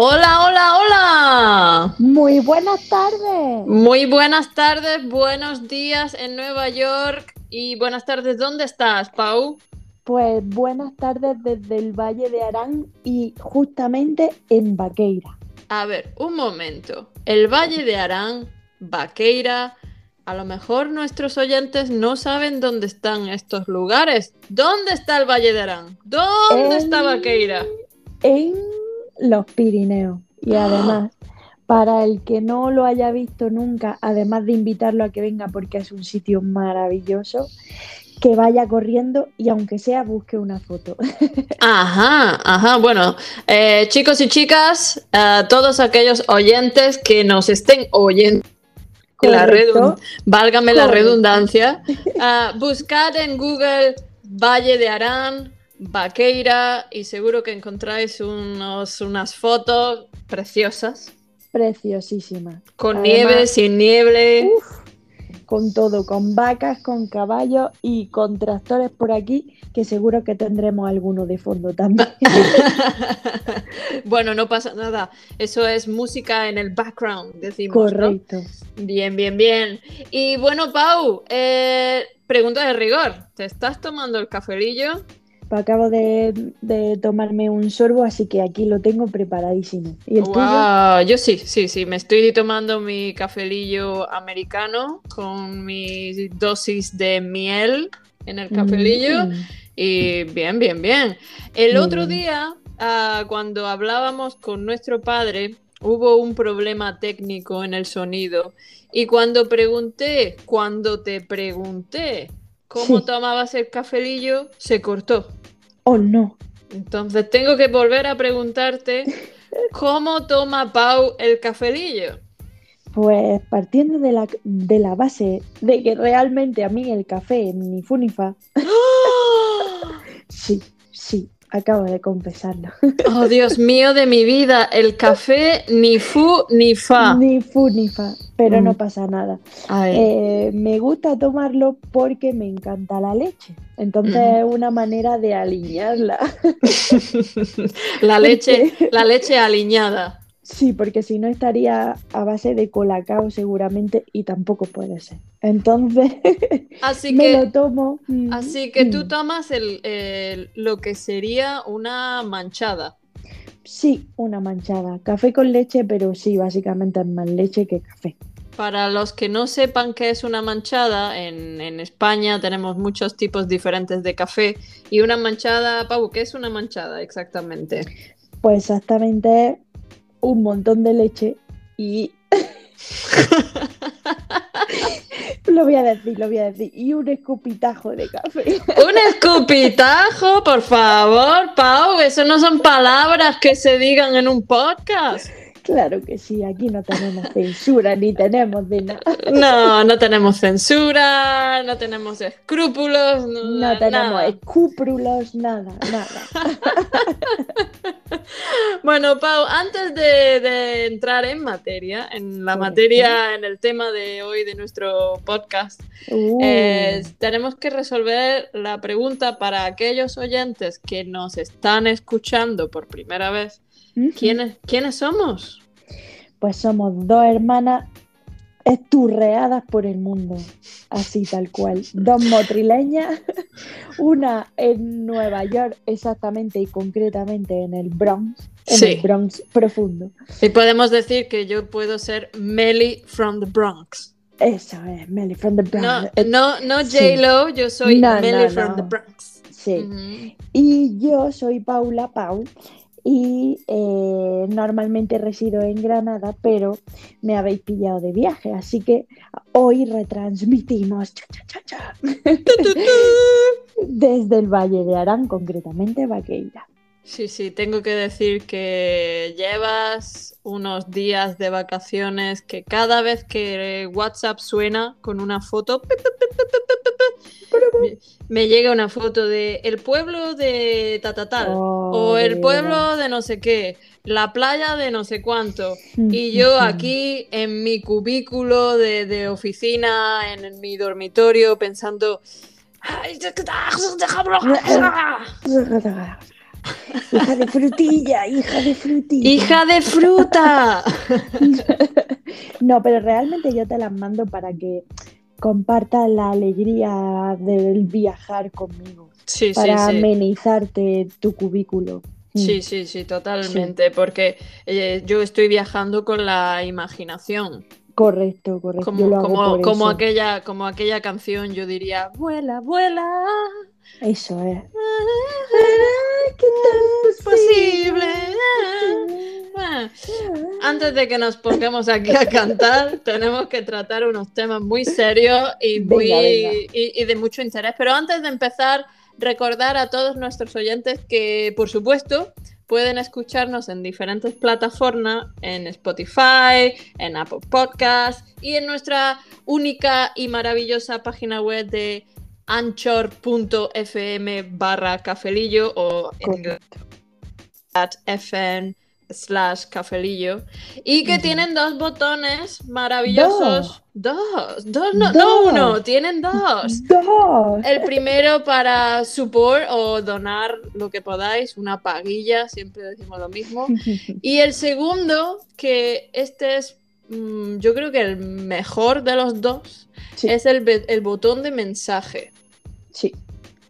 Hola, hola, hola. Muy buenas tardes. Muy buenas tardes, buenos días en Nueva York y buenas tardes. ¿Dónde estás, Pau? Pues buenas tardes desde el Valle de Arán y justamente en Vaqueira. A ver, un momento. El Valle de Arán, Vaqueira. A lo mejor nuestros oyentes no saben dónde están estos lugares. ¿Dónde está el Valle de Arán? ¿Dónde está Vaqueira? En los Pirineos. Y además, para el que no lo haya visto nunca, además de invitarlo a que venga porque es un sitio maravilloso, que vaya corriendo y aunque sea busque una foto. Ajá, ajá. Bueno, eh, chicos y chicas, eh, todos aquellos oyentes que nos estén oyendo, la válgame la redundancia, ah, buscad en Google Valle de Arán, Vaqueira y seguro que encontráis unos, unas fotos preciosas, Preciosísima. con Además, nieve, sin nieve. Con todo, con vacas, con caballos y con tractores por aquí, que seguro que tendremos alguno de fondo también. bueno, no pasa nada. Eso es música en el background, decimos. ¿no? Correcto. Bien, bien, bien. Y bueno, Pau, eh, pregunta de rigor. ¿Te estás tomando el cafelillo? Acabo de, de tomarme un sorbo, así que aquí lo tengo preparadísimo. ¿Y el tuyo? Yo sí, sí, sí. Me estoy tomando mi cafelillo americano con mi dosis de miel en el cafelillo. Mm. Y bien, bien, bien. El otro día, ah, cuando hablábamos con nuestro padre, hubo un problema técnico en el sonido. Y cuando pregunté, cuando te pregunté cómo Sí. tomabas el cafelillo, se cortó. Oh, no. Entonces tengo que volver a preguntarte cómo toma Pau el cafelillo. Pues partiendo de la, de la base de que realmente a mí el café ni fu ni fa, sí, sí, acabo de confesarlo. Oh, Dios mío de mi vida, el café ni fu ni fa. Ni fu ni fa, pero Mm. no pasa nada. Eh, me gusta tomarlo porque me encanta la leche. Entonces es una manera de alinearla. la leche, la leche aliñada. Sí, porque si no estaría a base de colacao seguramente y tampoco puede ser. Entonces Así me que, lo tomo. así que tú mm. tomas el, el- lo que sería una manchada. Sí, una manchada. Café con leche, pero sí, básicamente es más leche que café. Para los que no sepan qué es una manchada, en, en España tenemos muchos tipos diferentes de café. Y una manchada, Pau, ¿qué es una manchada exactamente? Pues exactamente un montón de leche y... lo voy a decir, lo voy a decir. Y un escupitajo de café. Un escupitajo, por favor, Pau. Eso no son palabras que se digan en un podcast. Claro que sí, aquí no tenemos censura ni tenemos de nada. No, no tenemos censura, no tenemos escrúpulos, no, No tenemos nada. escúpulos, nada, nada. Bueno, Pau, antes de, de entrar en materia, en la materia, en el tema de hoy de nuestro podcast, Uh, eh, tenemos que resolver la pregunta para aquellos oyentes que nos están escuchando por primera vez. ¿Quiénes, ¿quiénes somos? Pues somos dos hermanas esturreadas por el mundo, así tal cual. Dos motrileñas, una en Nueva York exactamente y concretamente en el Bronx, en Sí. el Bronx profundo. Y podemos decir que yo puedo ser Melly from the Bronx. Eso es, Melly from the Bronx. No, no, no sí. J-Lo, yo soy No, Melly no, from the Bronx. Sí. Y yo soy Paula Pau y eh, normalmente resido en Granada, pero me habéis pillado de viaje, así que hoy retransmitimos cha, cha, cha, cha, desde el Valle de Arán, concretamente Vaqueira. Sí, sí, tengo que decir que llevas unos días de vacaciones que cada vez que WhatsApp suena con una foto, me- me llega una foto de el pueblo de Tatatal Oh, o el pueblo de no sé qué, la playa de no sé cuánto. Y yo aquí en mi cubículo de, de oficina, en, en mi dormitorio, pensando... "Ay, Hija de frutilla, hija de frutilla. ¡Hija de fruta! No, pero realmente yo te las mando para que compartas la alegría del viajar conmigo, Sí, para sí. amenizarte tu cubículo. Mm. Sí, sí, sí, totalmente, porque eh, yo estoy viajando con la imaginación, Correcto, correcto. como, como, aquella, como aquella canción, yo diría, vuela, vuela, Eso es. ¿Qué tal es posible? Ah. Antes de que nos pongamos aquí a cantar, tenemos que tratar unos temas muy serios y, Venga, muy, venga. y- y de mucho interés. Pero antes de empezar, recordar a todos nuestros oyentes que, por supuesto, pueden escucharnos en diferentes plataformas, en Spotify, en Apple Podcasts y en nuestra única y maravillosa página web de anchor.fm barra cafelillo o en inglés at fm slash cafelillo y que tienen dos botones maravillosos. Dos, dos, no, no Dos. uno, tienen dos. Dos. El primero para support o donar lo que podáis, una paguilla, siempre decimos lo mismo. Y el segundo, que este es, yo creo que el mejor de los dos, Sí, es el, botón de mensaje. sí.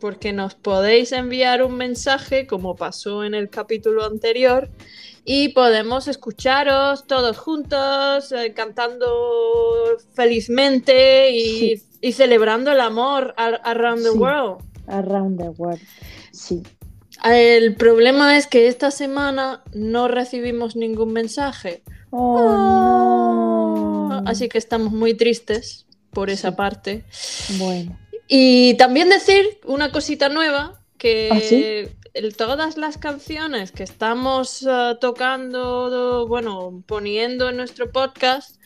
porque nos podéis enviar un mensaje como pasó en el capítulo anterior y podemos escucharos todos juntos eh, cantando felizmente y, y celebrando el amor ar- around the Sí. world. Around the world. Sí. El problema es que esta semana no recibimos ningún mensaje. Oh, no. Así que estamos muy tristes por esa Sí. parte. Bueno. Y también decir una cosita nueva, que ¿Ah, sí? el- todas las canciones que estamos eh, tocando, bueno, poniendo en nuestro podcast,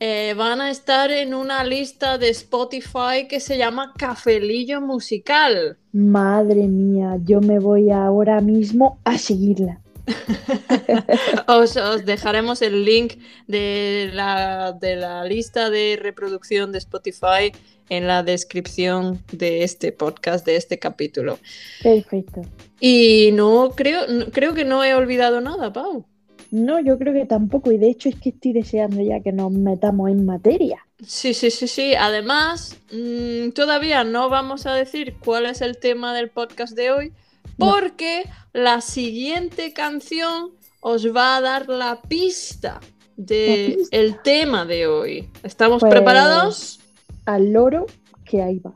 eh, van a estar en una lista de Spotify que se llama Cafelillo Musical. Madre mía, yo me voy ahora mismo a seguirla. Os, os dejaremos el link de la, de la lista de reproducción de Spotify en la descripción de este podcast, de este capítulo. Perfecto. Y no creo, creo que no he olvidado nada, Pau. No, yo creo que tampoco. Y de hecho es que estoy deseando ya que nos metamos en materia. Sí, sí, sí, sí. Además, mm, todavía no vamos a decir cuál es el tema del podcast de hoy, No. porque la siguiente canción os va a dar la pista del pista. tema de hoy. ¿Estamos Pues- preparados? Al loro que ahí va.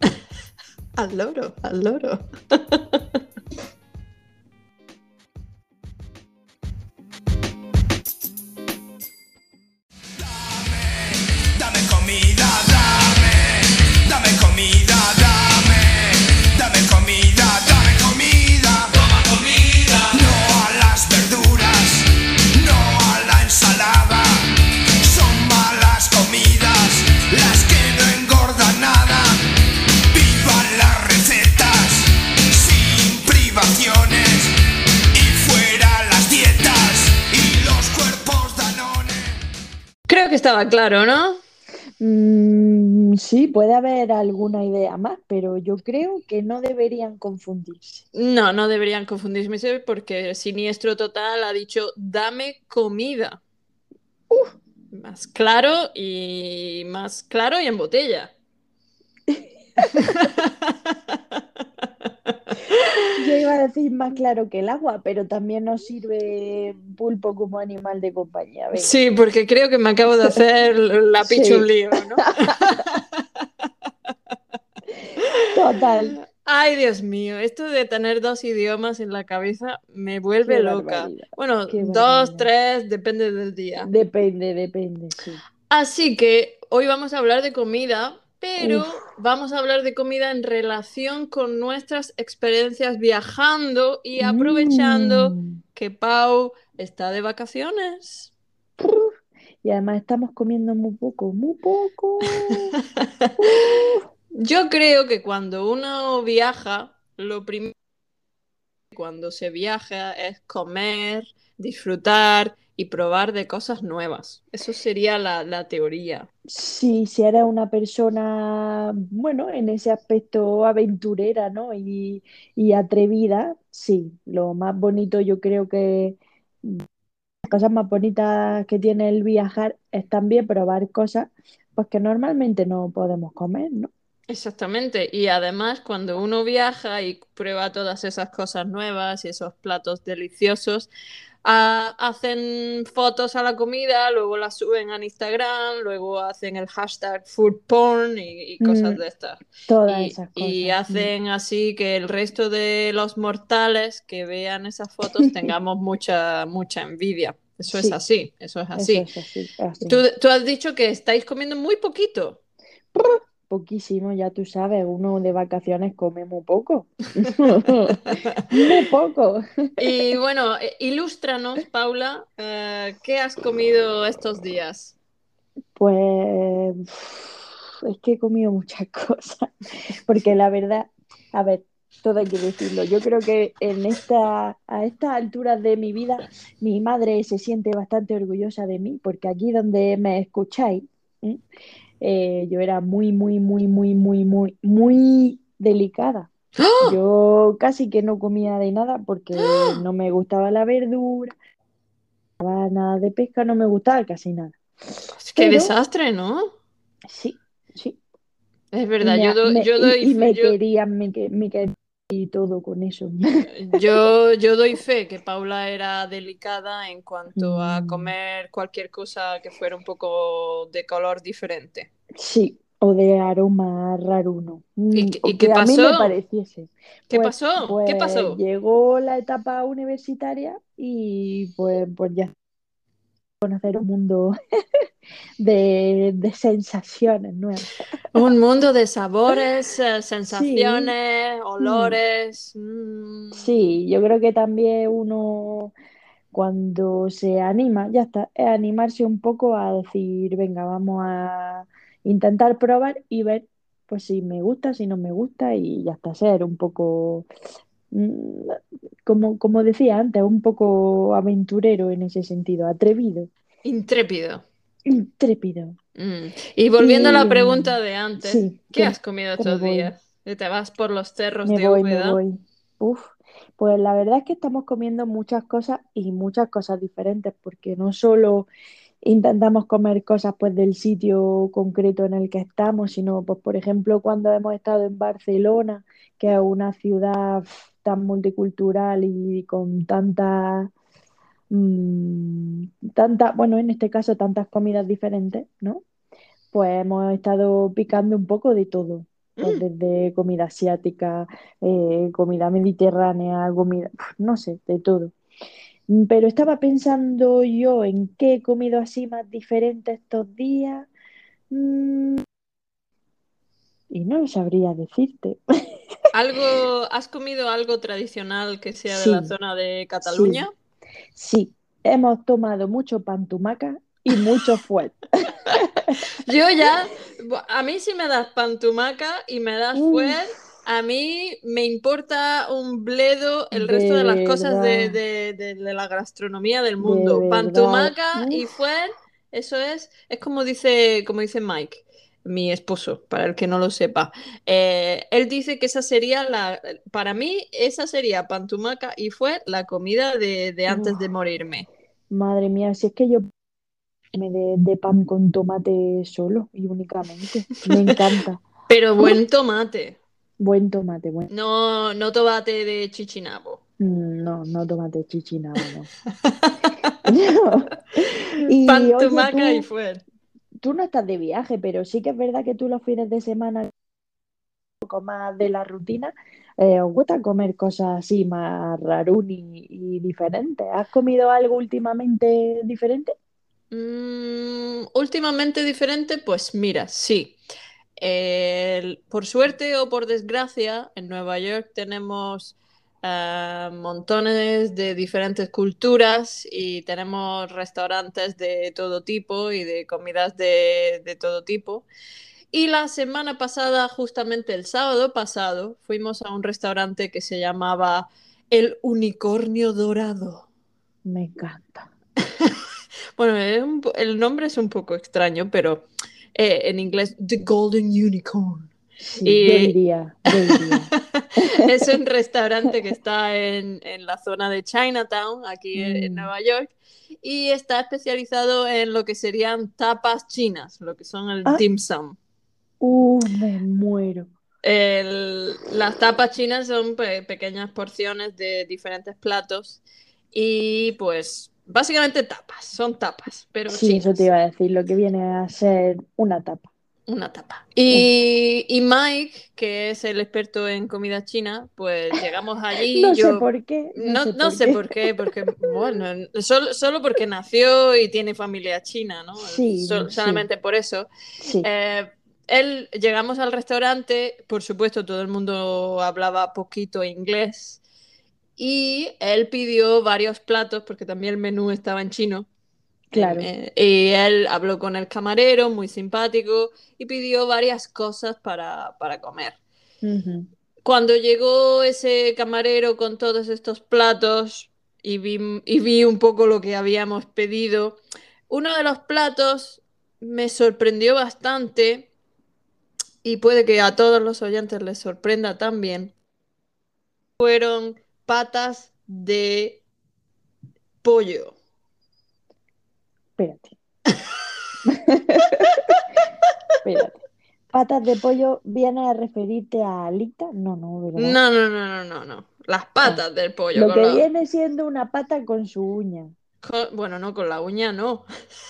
Al loro, al loro. estaba claro, ¿no? Mm, sí, puede haber alguna idea más, pero yo creo que no deberían confundirse. No, no deberían confundirse porque Siniestro Total ha dicho dame comida. Más claro y más claro y en botella. Yo iba a decir más claro que el agua, pero también nos sirve pulpo como animal de compañía. Venga. Sí, porque creo que me acabo de hacer la picha un lío, ¿no? Total. Ay, Dios mío, esto de tener dos idiomas en la cabeza me vuelve Qué loca. barbaridad, Bueno, qué dos, barbaridad. tres, depende del día. Depende, depende, sí. Así que hoy vamos a hablar de comida, pero Uf. vamos a hablar de comida en relación con nuestras experiencias viajando y aprovechando Mm. que Pau está de vacaciones. Y además estamos comiendo muy poco, muy poco. Yo creo que cuando uno viaja, lo primero cuando se viaja es comer, disfrutar y probar de cosas nuevas. Eso sería la, la teoría. Sí, si eres una persona, bueno, en ese aspecto aventurera, ¿no? Y, y atrevida, sí, lo más bonito yo creo que las cosas más bonitas que tiene el viajar es también probar cosas pues que normalmente no podemos comer, ¿no? Exactamente, y además cuando uno viaja y prueba todas esas cosas nuevas y esos platos deliciosos, hacen fotos a la comida, luego las suben a Instagram, luego hacen el hashtag food porn y, y cosas Mm, de estas. todas Y, esas y mm. hacen así que el resto de los mortales que vean esas fotos tengamos mucha, mucha envidia. Eso es Sí, así, eso es eso así. es así, es así. Tú, tú has dicho que estáis comiendo muy poquito. Poquísimo, ya tú sabes, uno de vacaciones come muy poco. Muy poco. Y bueno, eh, ilústranos, Paula, eh, ¿qué has comido estos días? Pues es que he comido muchas cosas, porque la verdad, a ver, todo hay que decirlo. Yo creo que en esta, a estas alturas de mi vida, mi madre se siente bastante orgullosa de mí, porque aquí donde me escucháis. Eh, yo era muy, muy, muy, muy, muy, muy, muy delicada. ¡Ah! Yo casi que no comía de nada porque no me gustaba la verdura, nada de pesca, no me gustaba casi nada. ¡Qué Pero desastre, ¿no? sí, sí. Es Y verdad, me, yo, do- me- yo y, doy, y me yo, querían, me, que- me querían y todo con eso. yo, yo doy fe que Paula era delicada en cuanto a Mm, comer cualquier cosa que fuera un poco de color diferente. sí, o de aroma raruno. ¿Y, Mm, qué- y qué que a mí me pasó? pareciese. ¿Qué Pues, pasó? ¿Qué pues pasó? llegó la etapa universitaria y pues, pues ya conocer un mundo de, de sensaciones nuevas. Un mundo de sabores, eh, Sí, sensaciones, mm, olores. mm. sí, yo creo que también uno cuando se anima, ya está, es animarse un poco a decir, venga, vamos a intentar probar y ver pues si me gusta, si no me gusta y ya está, ser un poco, como, como decía antes, un poco aventurero en ese sentido, atrevido, Intrépido. intrépido. Mm. Y volviendo a la pregunta de antes, sí, ¿qué has comido estos voy, días? ¿Te vas por los cerros me de voy, me voy. Uf, pues la verdad es que estamos comiendo muchas cosas y muchas cosas diferentes, porque no solo intentamos comer cosas pues del sitio concreto en el que estamos, sino pues por ejemplo cuando hemos estado en Barcelona, que es una ciudad tan multicultural y con tantas mm, tanta, bueno, en este caso tantas comidas diferentes, ¿no? Pues hemos estado picando un poco de todo, pues Mm. desde comida asiática, eh, comida mediterránea, comida, no sé, de todo. Mm, Pero estaba pensando yo en qué he comido así más diferente estos días mm, y no sabría decirte. ¿Algo, has comido algo tradicional que sea de la zona de Cataluña? sí. Hemos tomado mucho pan tumaca y mucho fuet. Yo ya, a mí si me das pantumaca y me das fuet, Uf, a mí me importa un bledo el resto de de las cosas de, de- la gastronomía del de mundo. Pantumaca y fuet, eso es, es como dice, como dice Mike, mi esposo, para el que no lo sepa. Eh, él dice que esa sería la, para mí, esa sería pantumaca y fuet la comida de, de antes de morirme. madre mía, si es que yo me de, de pan con tomate solo y únicamente. Me encanta. Pero buen tomate. buen tomate, buen. No, no tomate de chichinabo. Mm, No, no tomate chichina, no. No. Y Pan, oye, tumaca y tú, fuet. Tú no estás de viaje, pero sí que es verdad que tú los fines de semana, un poco más de la rutina, eh, os gusta comer cosas así más rarún y, y diferentes. ¿Has comido algo últimamente diferente? Mm, últimamente diferente, pues mira, sí. El- por suerte o por desgracia, en Nueva York tenemos montones de diferentes culturas y tenemos restaurantes de todo tipo y de comidas de, de todo tipo. Y la semana pasada, justamente el sábado pasado, fuimos a un restaurante que se llamaba El Unicornio Dorado. Me encanta. Bueno, un el nombre es un poco extraño, pero eh, en inglés, The Golden Unicorn. Sí, Y-. Es un restaurante que está en, en la zona de Chinatown, aquí en, en Mm. Nueva York, y está especializado en lo que serían tapas chinas, lo que son el Ah. dim sum. Uh, me muero. El- las tapas chinas son pe- pequeñas porciones de diferentes platos y pues básicamente tapas, son tapas, pero Sí, eso te iba a decir, lo que viene a ser una tapa. Una tapa. Y, y Mike, que es el experto en comida china, pues llegamos allí. No sé yo, por qué, no, sé no por sé qué. por qué, porque, bueno, solo, solo porque nació y tiene familia china, ¿no? Sí, Sol- sí. solamente por eso. Sí, Eh, él, llegamos al restaurante, por supuesto, todo el mundo hablaba poquito inglés. Y él pidió varios platos, porque también el menú estaba en chino. Claro. Eh, y él habló con el camarero, muy simpático, y pidió varias cosas para, para comer. Cuando llegó ese camarero con todos estos platos y vi, y vi un poco lo que habíamos pedido, uno de los platos me sorprendió bastante y puede que a todos los oyentes les sorprenda también. Fueron patas de pollo. Espérate. Espérate. ¿Patas de pollo viene a referirte a alita? No, no, ¿verdad? No, no, no, no, no, no. Las patas del pollo. Lo que la- viene siendo una pata con su uña. con- bueno, no, con la uña no.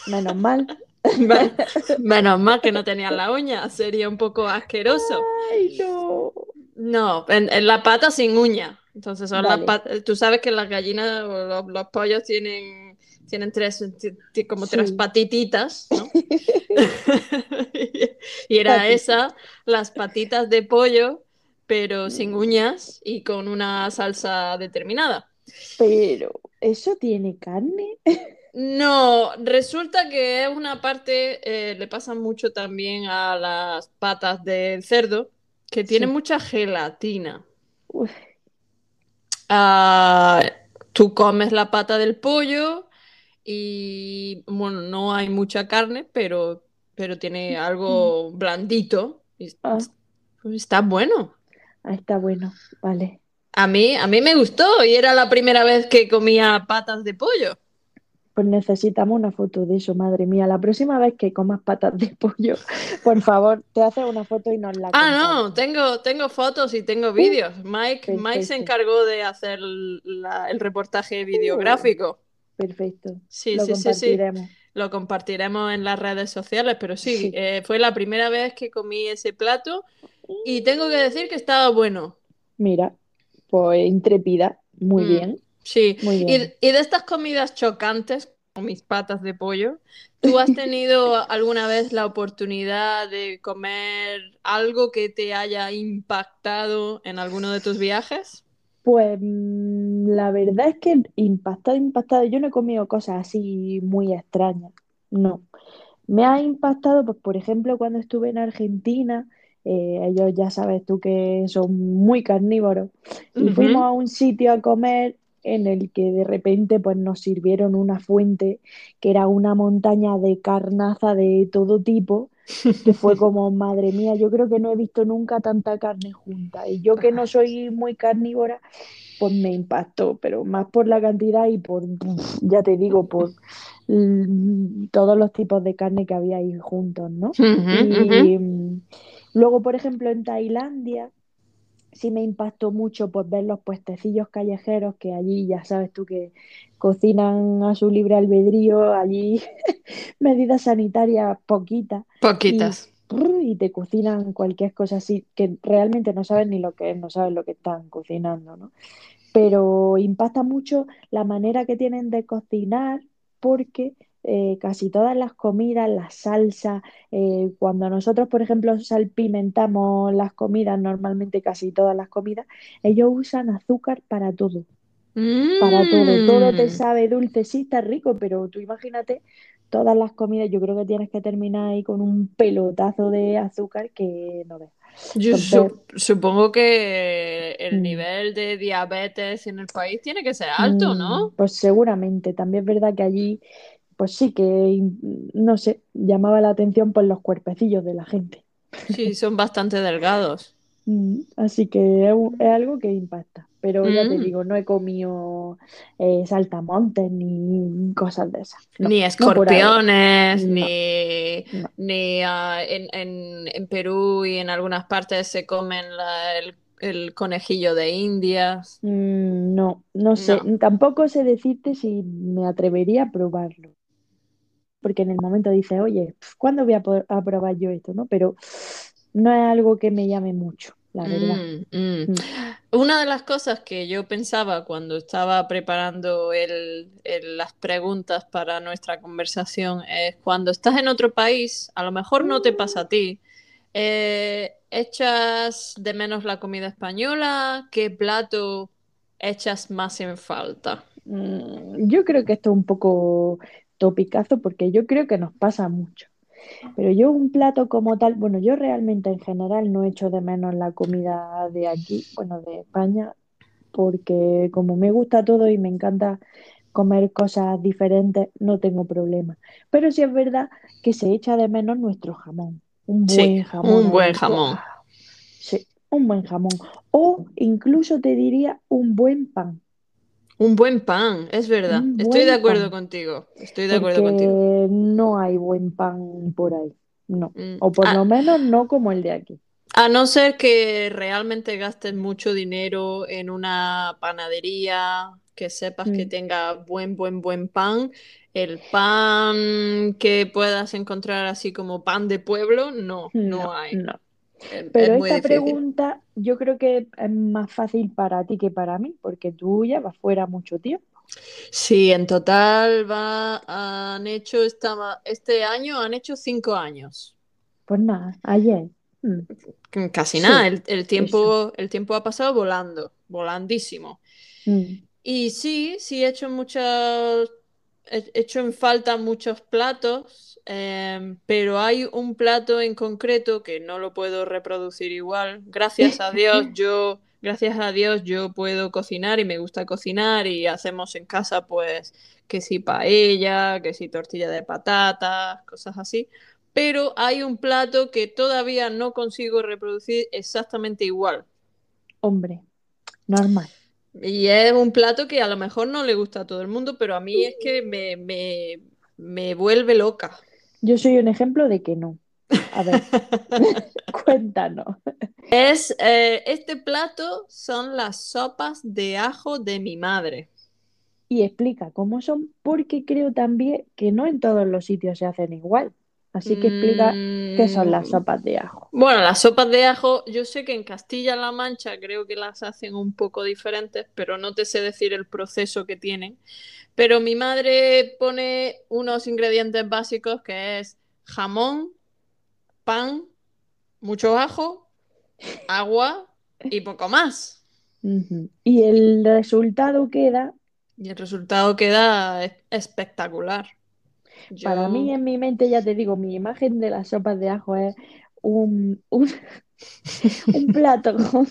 Menos mal. Men- Menos mal que no tenían la uña, sería un poco asqueroso. Ay, no. No, en, en la pata sin uña. Entonces son las Vale. pat- Tú sabes que las gallinas o los, los pollos tienen, tienen tres, como tres Sí. patititas, ¿no? Y era esa, las patitas de pollo, pero sin uñas y con una salsa determinada. Pero, ¿eso tiene carne? No, resulta que es una parte, eh, le pasa mucho también a las patas del cerdo, que tienen Sí. mucha gelatina. Ah, tú comes la pata del pollo y, bueno, no hay mucha carne, pero, pero tiene algo blandito. y ah, pues está bueno. ah, está bueno. Vale. A mí, a mí me gustó y era la primera vez que comía patas de pollo. Pues necesitamos una foto de eso, madre mía. La próxima vez que comas patas de pollo, por favor, te haces una foto y nos la Ah, no, tengo, tengo fotos y tengo vídeos. Mike, Mike se encargó de hacer la- el reportaje videográfico. Perfecto. Sí, Lo sí, sí, sí. compartiremos. Lo compartiremos en las redes sociales, pero sí, Sí. eh, fue la primera vez que comí ese plato y tengo que decir que estaba bueno. Mira, pues intrépida. Muy Mm. bien, Sí. muy Y, bien. y de estas comidas chocantes, como mis patas de pollo, ¿tú has tenido alguna vez la oportunidad de comer algo que te haya impactado en alguno de tus viajes? Pues mm, la verdad es que impactado, impactado. Yo no he comido cosas así muy extrañas. No. Me ha impactado, pues, por ejemplo, cuando estuve en Argentina, eh, ellos ya sabes tú que son muy carnívoros, y fuimos a un sitio a comer en el que de repente pues, nos sirvieron una fuente que era una montaña de carnaza de todo tipo, que fue como, madre mía, yo creo que no he visto nunca tanta carne junta. Y yo que no soy muy carnívora, pues me impactó, pero más por la cantidad y por, ya te digo, por todos los tipos de carne que había ahí juntos, ¿no? Y luego, por ejemplo, en Tailandia sí me impactó mucho pues ver los puestecillos callejeros que allí ya sabes tú que cocinan a su libre albedrío, allí medidas sanitarias poquitas Poquitas. brr, y te cocinan cualquier cosa así que realmente no sabes ni lo que es, no sabes lo que están cocinando, ¿no? Pero impacta mucho la manera que tienen de cocinar porque eh, casi todas las comidas, las salsas, eh, cuando nosotros, por ejemplo, salpimentamos las comidas, normalmente casi todas las comidas, ellos usan azúcar para todo, para todo. Todo te Mm. sabe dulce, sí, está rico, pero tú imagínate todas las comidas, yo creo que tienes que terminar ahí con un pelotazo de azúcar que no ves. Yo Entonces, supongo que el mm, nivel de diabetes en el país tiene que ser alto, ¿no? mm, pues seguramente, también es verdad que allí pues sí que, no sé, llamaba la atención por los cuerpecillos de la gente. Sí, son bastante delgados. Mm, Así que es, algo que impacta. Pero ya te Mm. digo, no he comido eh, saltamontes ni cosas de esas. No, Ni escorpiones, No, ni, no. ni ah, en, en- en Perú y en algunas partes se comen la- el, el conejillo de Indias. Mm, no, no sé. Tampoco sé decirte si me atrevería a probarlo. Porque en el momento dices, oye, pf, ¿cuándo voy a, probar yo esto? ¿no? Pero no es algo que me llame mucho, la verdad. Mm, mm. Mm. Una de las cosas que yo pensaba cuando estaba preparando el- el- las preguntas para nuestra conversación es cuando estás en otro país, a lo mejor no te pasa a ti, eh, ¿echas de menos la comida española? ¿Qué plato echas más en falta? Yo creo que esto es un poco topicazo porque yo creo que nos pasa mucho. Pero yo un plato como tal, bueno, yo realmente en general no echo de menos la comida de aquí, bueno, de España, porque como me gusta todo y me encanta comer cosas diferentes, no tengo problema. Pero sí es verdad que se echa de menos nuestro jamón, un Sí, buen jamón un buen jamón. Sí, un buen jamón. O incluso te diría un buen pan. Un buen pan, es verdad. Un Estoy de acuerdo pan. contigo. Estoy de acuerdo porque contigo. no hay buen pan por ahí, no, Mm, o por a- lo menos no como el de aquí. A no ser que realmente gastes mucho dinero en una panadería, que sepas que Mm, tenga buen, buen, buen pan. El pan que puedas encontrar así como pan de pueblo, no, no No, hay. no. Es Pero esta difícil. pregunta yo creo que es más fácil para ti que para mí, porque tú llevas fuera mucho tiempo. Sí, en total va, han hecho esta, este año, han hecho cinco años. Pues nada, ayer. Mm, Casi Sí, nada, el, eso. tiempo, el tiempo ha pasado volando, volandísimo. Mm, Y sí, sí he hecho muchas, he hecho en falta muchos platos, em, pero hay un plato en concreto que no lo puedo reproducir igual. Gracias a Dios, yo, gracias a Dios, yo puedo cocinar y me gusta cocinar y hacemos en casa, pues, que si paella, que si tortilla de patatas, cosas así. Pero hay un plato que todavía no consigo reproducir exactamente igual. Hombre, normal. Y es un plato que a lo mejor no le gusta a todo el mundo, pero a mí es que me, me, me vuelve loca. Yo soy un ejemplo de que no. A ver, cuéntanos. Es, eh, este plato son las sopas de ajo de mi madre. Y explica cómo son, porque creo también que no en todos los sitios se hacen igual. Así que explica qué son las Mm, sopas de ajo. Bueno, las sopas de ajo, yo sé que en Castilla-La Mancha creo que las hacen un poco diferentes, pero no te sé decir el proceso que tienen. Pero mi madre pone unos ingredientes básicos que es jamón, pan, mucho ajo, agua y poco más. Y el resultado queda, Y el resultado queda es- para mí en mi mente, ya te digo, mi imagen de las sopas de ajo es un, un, un plato con,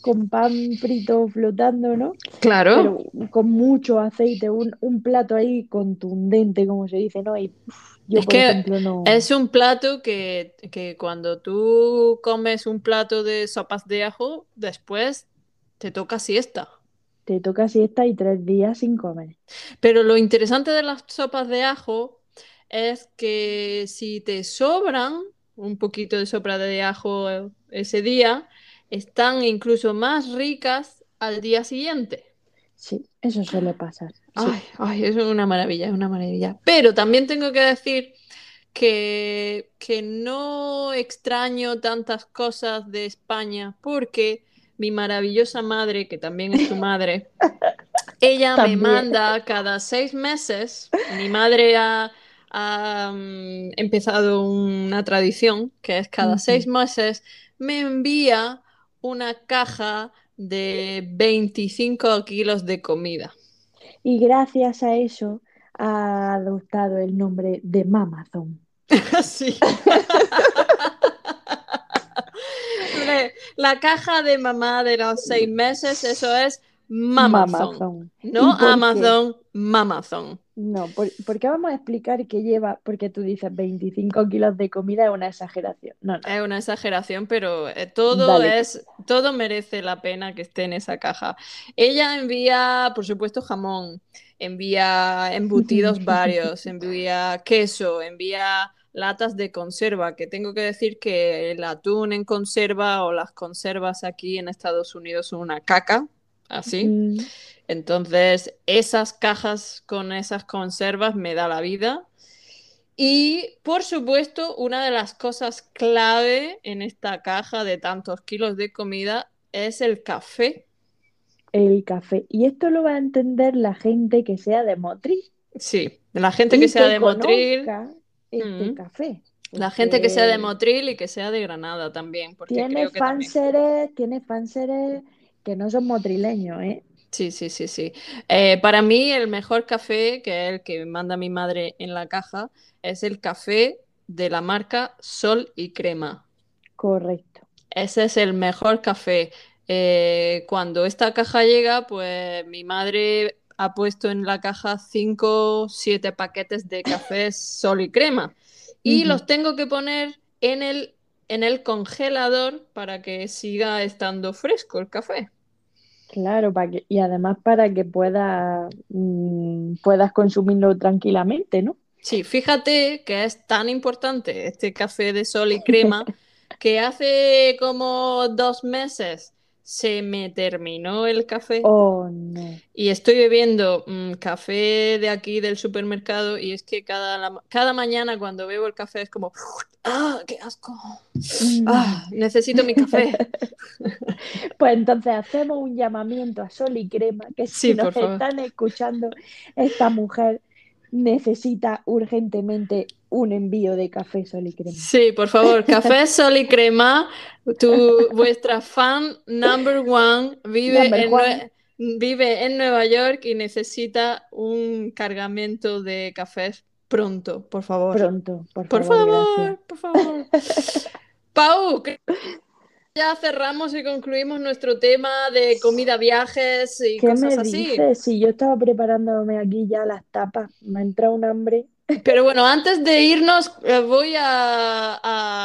con pan frito flotando, ¿no? claro, Pero con mucho aceite, un, un plato ahí contundente, como se dice, ¿no? Y yo, es por que ejemplo, no. es un plato que, que cuando tú comes un plato de sopas de ajo, después te toca siesta. Te toca siesta y tres días sin comer. Pero lo interesante de las sopas de ajo es que si te sobran un poquito de sopa de ajo ese día, están incluso más ricas al día siguiente. Sí, eso suele pasar. Sí. Ay, ay, eso es una maravilla, es una maravilla. Pero también tengo que decir que, que no extraño tantas cosas de España porque mi maravillosa madre, que también es tu madre, ella me manda cada seis meses. Mi madre ha, ha, mm, empezado una tradición que es cada seis meses me envía una caja de 25 kilos de comida. Y gracias a eso ha adoptado el nombre de Mamazón. Sí. Le- La caja de mamá de los seis meses, eso es Mamazon. Mamazón. ¿Y No por qué? Amazon, Mamazon. No, por- porque vamos a explicar que lleva, porque tú dices 25 kilos de comida es una exageración. No, no. Es una exageración, pero eh, todo Dale. es, todo merece la pena que esté en esa caja. Ella envía, por supuesto, jamón, envía embutidos varios, envía queso, envía latas de conserva, que tengo que decir que el atún en conserva o las conservas aquí en Estados Unidos son una caca, así. Mm, Entonces, esas cajas con esas conservas me da la vida. Y, por supuesto, una de las cosas clave en esta caja de tantos kilos de comida es el café. el café. Y esto lo va a entender la gente que sea de Motril. Sí, la gente y que sea que de Motril, este Mm. café. la gente que sea de Porque Motril y que sea de Granada también, porque Tiene creo que también. fanseres, tiene fanseres que no son motrileños, ¿eh? Sí, sí, sí, sí. Eh, para mí el mejor café, que es el que manda mi madre en la caja, es el café de la marca Sol y Crema. Correcto. Ese es el mejor café. Eh, cuando esta caja llega, pues mi madre ha puesto en la caja 5, 7 paquetes de café Sol y Crema. Y los tengo que poner en el, en el congelador para que siga estando fresco el café. Claro, para que, y además para que puedas, mm, puedas consumirlo tranquilamente, ¿no? Sí, fíjate que es tan importante este café de sol y crema que hace como dos meses se me terminó el café Oh, no. y estoy bebiendo mm, café de aquí del supermercado y es que cada, la- cada mañana cuando bebo el café es como, ¡ah, qué asco! Mm. ¡Ah, necesito mi café! Pues entonces hacemos un llamamiento a Sol y Crema, que si Sí, nos por favor. están escuchando, esta mujer necesita urgentemente un envío de café Sol y Crema. Sí, por favor, café sol y crema. Tu, vuestra fan number one vive Number en, one. Vive en Nueva York y necesita un cargamento de cafés pronto, por favor. Pronto, por Por favor, favor, gracias. por favor. Pau, ya cerramos y concluimos nuestro tema de comida, viajes y ¿Qué cosas me así. dices? Si yo estaba preparándome aquí ya las tapas, me ha entrado un hambre. Pero bueno, antes de irnos, eh, voy a,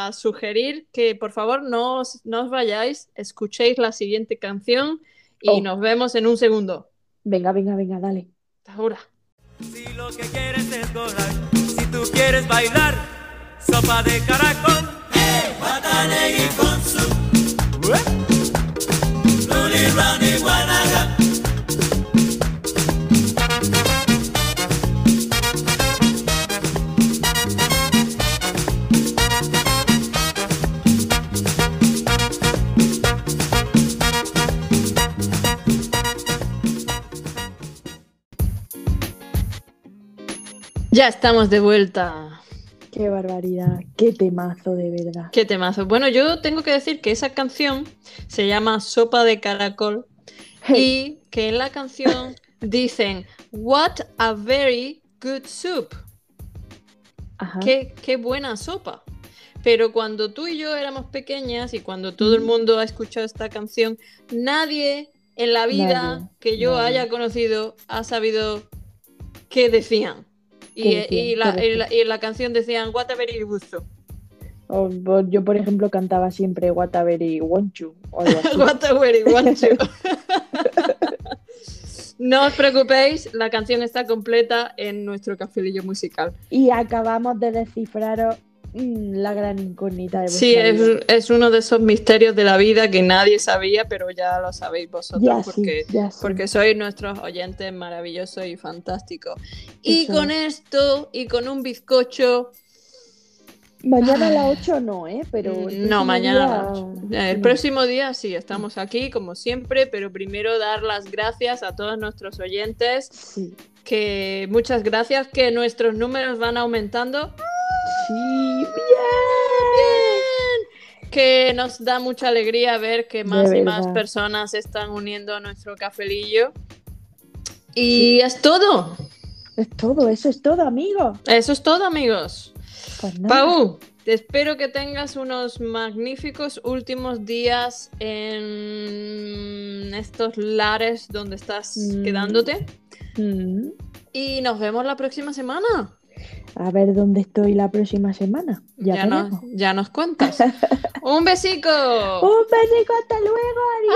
a sugerir que por favor no os, no os vayáis, escuchéis la siguiente canción y Oh. nos vemos en un segundo. Venga, venga, venga, dale. Ahora. Si lo que quieres es gozar, si tú quieres bailar, sopa de caracol, guataneguí con su, Luli, Ronnie, guanaga. Ya estamos de vuelta. Qué barbaridad, qué temazo de verdad. Qué temazo. Bueno, yo tengo que decir que esa canción se llama Sopa de Caracol y que en la canción dicen What a very good soup. Ajá. Qué, qué buena sopa. Pero cuando tú y yo éramos pequeñas y cuando todo el mundo ha escuchado esta canción, nadie en la vida Nadie, que yo nadie. haya conocido ha sabido qué decían. Y, y la, ¿Qué y la- y en la canción decían What a very good soup. O- yo, por ejemplo, cantaba siempre Whatever y Want You o algo así. What a very want to. No os preocupéis, la canción está completa en nuestro cafelillo musical. Y acabamos de descifraros la gran incógnita de Sí, es, es uno de esos misterios de la vida que nadie sabía, pero ya lo sabéis vosotros Ya porque, sí, ya sí. porque sois nuestros oyentes maravillosos y fantásticos. Y Eso con esto y con un bizcocho, Mañana a las 8 no, ¿eh? Pero mm, no, mañana. día. El próximo día sí, estamos aquí como siempre, pero primero dar las gracias a todos nuestros oyentes, que muchas gracias, que nuestros números van aumentando. Sí, Bien. Que nos da mucha alegría ver que más y más personas se están uniendo a nuestro cafelillo. Y es todo. bien. Es todo, eso es todo, amigo. Eso es todo, amigos. Pues. Pau, te espero que tengas unos magníficos últimos días en estos lares donde estás Mm. quedándote. Mm, Y nos vemos la próxima semana. A ver dónde estoy la próxima semana. Ya, Ya, nos, ya nos cuentas. Un besico. Un besico, hasta luego, adiós.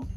Adiós.